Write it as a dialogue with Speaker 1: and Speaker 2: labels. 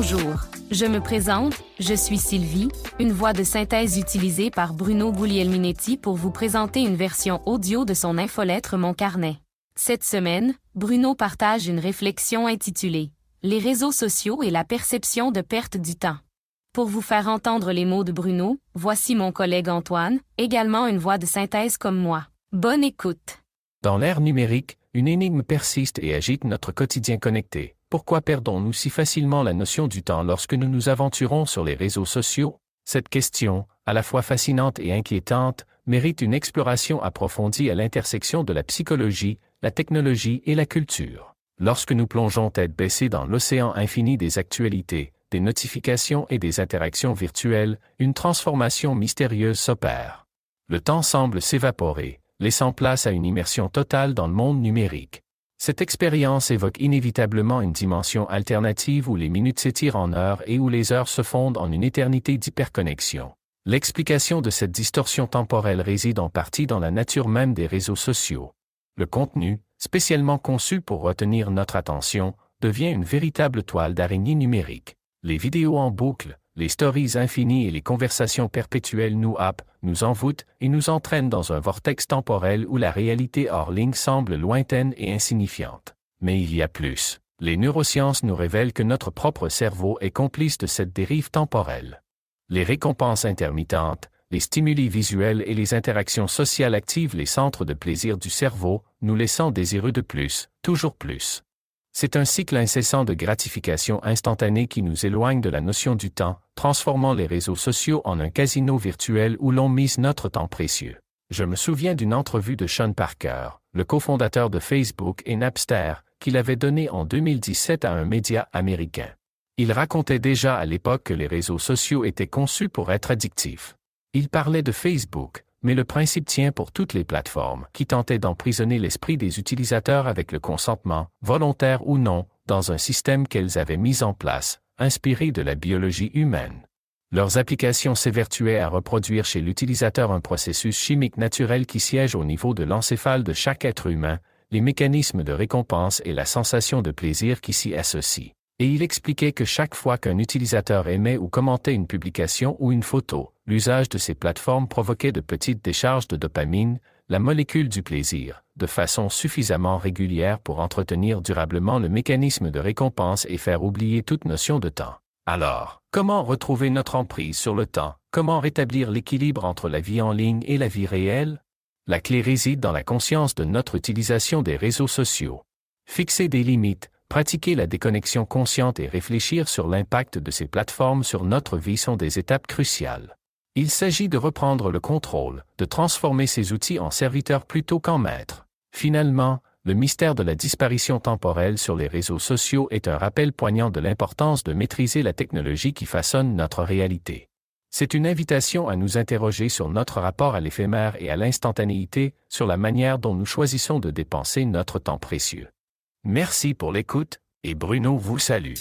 Speaker 1: Bonjour, je me présente, je suis Sylvie, une voix de synthèse utilisée par Bruno Guglielminetti pour vous présenter une version audio de son infolettre Mon Carnet. Cette semaine, Bruno partage une réflexion intitulée Les réseaux sociaux et la perception de perte du temps. Pour vous faire entendre les mots de Bruno, voici mon collègue Antoine, également une voix de synthèse comme moi. Bonne écoute.
Speaker 2: Dans l'ère numérique, une énigme persiste et agite notre quotidien connecté. Pourquoi perdons-nous si facilement la notion du temps lorsque nous nous aventurons sur les réseaux sociaux? Cette question, à la fois fascinante et inquiétante, mérite une exploration approfondie à l'intersection de la psychologie, la technologie et la culture. Lorsque nous plongeons tête baissée dans l'océan infini des actualités, des notifications et des interactions virtuelles, une transformation mystérieuse s'opère. Le temps semble s'évaporer, laissant place à une immersion totale dans le monde numérique. Cette expérience évoque inévitablement une dimension alternative où les minutes s'étirent en heures et où les heures se fondent en une éternité d'hyperconnexion. L'explication de cette distorsion temporelle réside en partie dans la nature même des réseaux sociaux. Le contenu, spécialement conçu pour retenir notre attention, devient une véritable toile d'araignée numérique. Les vidéos en boucle, les stories infinies et les conversations perpétuelles nous happent, nous envoûtent et nous entraînent dans un vortex temporel où la réalité hors ligne semble lointaine et insignifiante. Mais il y a plus. Les neurosciences nous révèlent que notre propre cerveau est complice de cette dérive temporelle. Les récompenses intermittentes, les stimuli visuels et les interactions sociales activent les centres de plaisir du cerveau, nous laissant désireux de plus, toujours plus. C'est un cycle incessant de gratification instantanée qui nous éloigne de la notion du temps, transformant les réseaux sociaux en un casino virtuel où l'on mise notre temps précieux. Je me souviens d'une entrevue de Sean Parker, le cofondateur de Facebook et Napster, qu'il avait donnée en 2017 à un média américain. Il racontait déjà à l'époque que les réseaux sociaux étaient conçus pour être addictifs. Il parlait de Facebook, mais le principe tient pour toutes les plateformes qui tentaient d'emprisonner l'esprit des utilisateurs avec le consentement, volontaire ou non, dans un système qu'elles avaient mis en place, inspiré de la biologie humaine. Leurs applications s'évertuaient à reproduire chez l'utilisateur un processus chimique naturel qui siège au niveau de l'encéphale de chaque être humain, les mécanismes de récompense et la sensation de plaisir qui s'y associent. Et il expliquait que chaque fois qu'un utilisateur aimait ou commentait une publication ou une photo, l'usage de ces plateformes provoquait de petites décharges de dopamine, la molécule du plaisir, de façon suffisamment régulière pour entretenir durablement le mécanisme de récompense et faire oublier toute notion de temps. Alors, comment retrouver notre emprise sur le temps? Comment rétablir l'équilibre entre la vie en ligne et la vie réelle? La clé réside dans la conscience de notre utilisation des réseaux sociaux. Fixer des limites, pratiquer la déconnexion consciente et réfléchir sur l'impact de ces plateformes sur notre vie sont des étapes cruciales. Il s'agit de reprendre le contrôle, de transformer ces outils en serviteurs plutôt qu'en maîtres. Finalement, le mystère de la disparition temporelle sur les réseaux sociaux est un rappel poignant de l'importance de maîtriser la technologie qui façonne notre réalité. C'est une invitation à nous interroger sur notre rapport à l'éphémère et à l'instantanéité, sur la manière dont nous choisissons de dépenser notre temps précieux. Merci pour l'écoute, et Bruno vous salue.